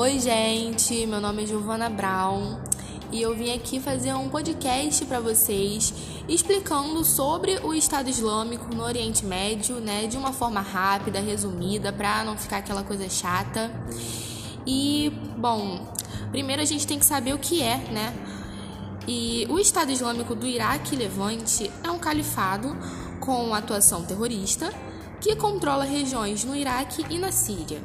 Oi, gente, meu nome é Giovana Brown e eu vim aqui fazer um podcast para vocês explicando sobre o Estado Islâmico no Oriente Médio, né, de uma forma rápida, resumida, para não ficar aquela coisa chata. E, bom, primeiro a gente tem que saber o que é, né? E o Estado Islâmico do Iraque e Levante é um califado com atuação terrorista que controla regiões no Iraque e na Síria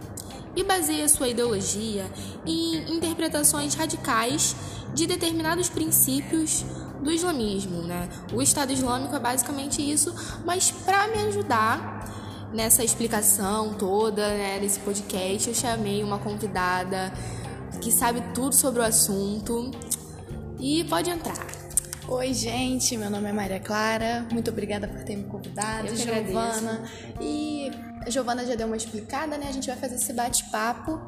e baseia sua ideologia em interpretações radicais de determinados princípios do islamismo, né? O Estado Islâmico é basicamente isso, mas para me ajudar nessa explicação toda, né, desse podcast, eu chamei uma convidada que sabe tudo sobre o assunto e pode entrar. Oi, gente, meu nome é Maria Clara. Muito obrigada por ter me convidado, Giovana. E a Giovana já deu uma explicada, né? A gente vai fazer esse bate-papo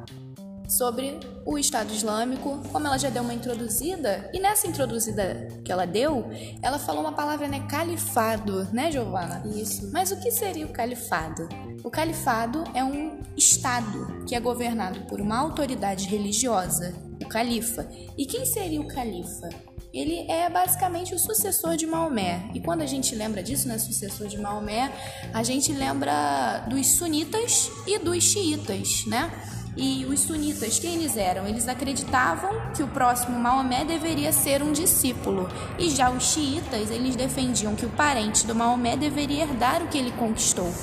sobre o Estado Islâmico, como ela já deu uma introduzida. E nessa introduzida que ela deu, ela falou uma palavra, né? Califado, né, Giovana? Isso. Mas o que seria o califado? O califado é um estado que é governado por uma autoridade religiosa, o califa. E quem seria o califa? Ele é basicamente o sucessor de Maomé. E quando a gente lembra disso, né, sucessor de Maomé, a gente lembra dos sunitas e dos xiitas, né? E os sunitas, quem eles eram? Eles acreditavam que o próximo Maomé deveria ser um discípulo. E já os xiitas, eles defendiam que o parente do Maomé deveria herdar o que ele conquistou.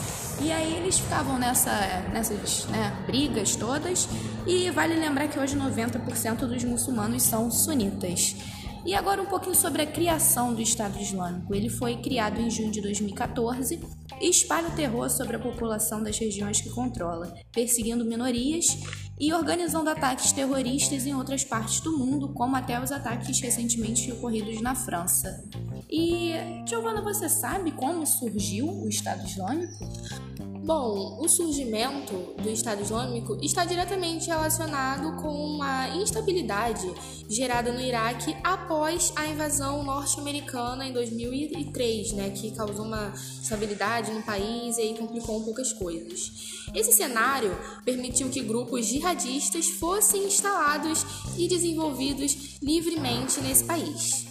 E aí eles ficavam nessa, nessas né, brigas todas. E vale lembrar que hoje 90% dos muçulmanos são sunitas. E agora um pouquinho sobre a criação do Estado Islâmico. Ele foi criado em junho de 2014 e espalha o terror sobre a população das regiões que controla, perseguindo minorias e organizando ataques terroristas em outras partes do mundo, como até os ataques recentemente ocorridos na França. E, Giovana, você sabe como surgiu o Estado Islâmico? Bom, o surgimento do Estado Islâmico está diretamente relacionado com a instabilidade gerada no Iraque após a invasão norte-americana em 2003, né, que causou uma instabilidade no país e aí complicou um pouco as coisas. Esse cenário permitiu que grupos jihadistas fossem instalados e desenvolvidos livremente nesse país.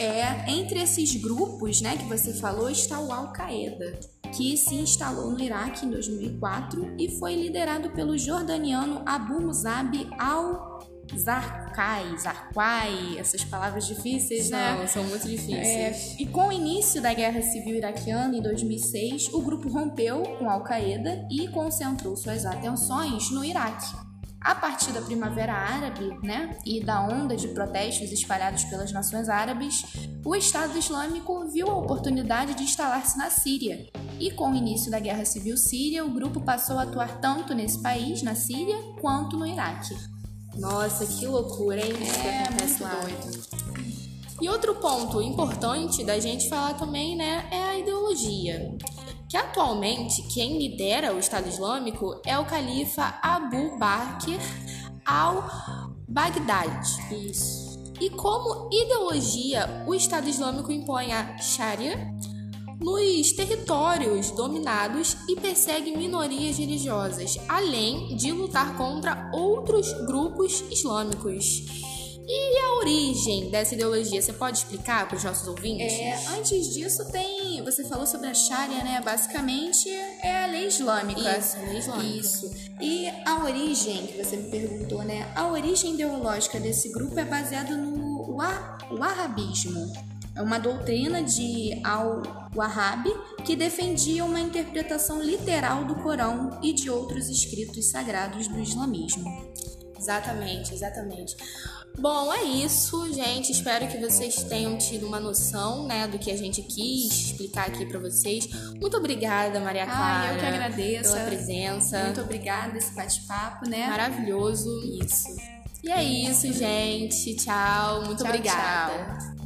É, entre esses grupos, né, que você falou, está o Al-Qaeda, que se instalou no Iraque em 2004 e foi liderado pelo jordaniano Abu Musab al-Zarqai, Zarqai, essas palavras difíceis, né? Não, são muito difíceis. É, e com o início da Guerra Civil Iraquiana em 2006, o grupo rompeu com Al-Qaeda e concentrou suas atenções no Iraque. A partir da Primavera Árabe né, e da onda de protestos espalhados pelas nações árabes, o Estado Islâmico viu a oportunidade de instalar-se na Síria. E com o início da Guerra Civil Síria, o grupo passou a atuar tanto nesse país, na Síria, quanto no Iraque. Nossa, que loucura, hein? Isso que É, acontece muito lá. doido. E outro ponto importante da gente falar também, né, é a ideologia. Que atualmente quem lidera o Estado Islâmico é o califa Abu Bakr al-Baghdad. Isso. E como ideologia, o Estado Islâmico impõe a Sharia nos territórios dominados e persegue minorias religiosas, além de lutar contra outros grupos islâmicos. E a origem dessa ideologia, você pode explicar para os nossos ouvintes? É, antes disso tem, você falou sobre a Sharia, né? Basicamente é a lei islâmica. Isso, lei islâmica. Isso. E a origem que você me perguntou, né? A origem ideológica desse grupo é baseada no wa- wahhabismo. É uma doutrina de al-Wahhab que defendia uma interpretação literal do Corão e de outros escritos sagrados do islamismo. Exatamente, exatamente. Bom, é isso, gente. Espero que vocês tenham tido uma noção, né, do que a gente quis explicar aqui pra vocês. Muito obrigada, Maria Clara. Ah, eu que agradeço. Pela presença. Muito obrigada esse bate-papo, né? Maravilhoso. Isso. E é isso, gente. Tchau. Muito Tchau, obrigada. tchau.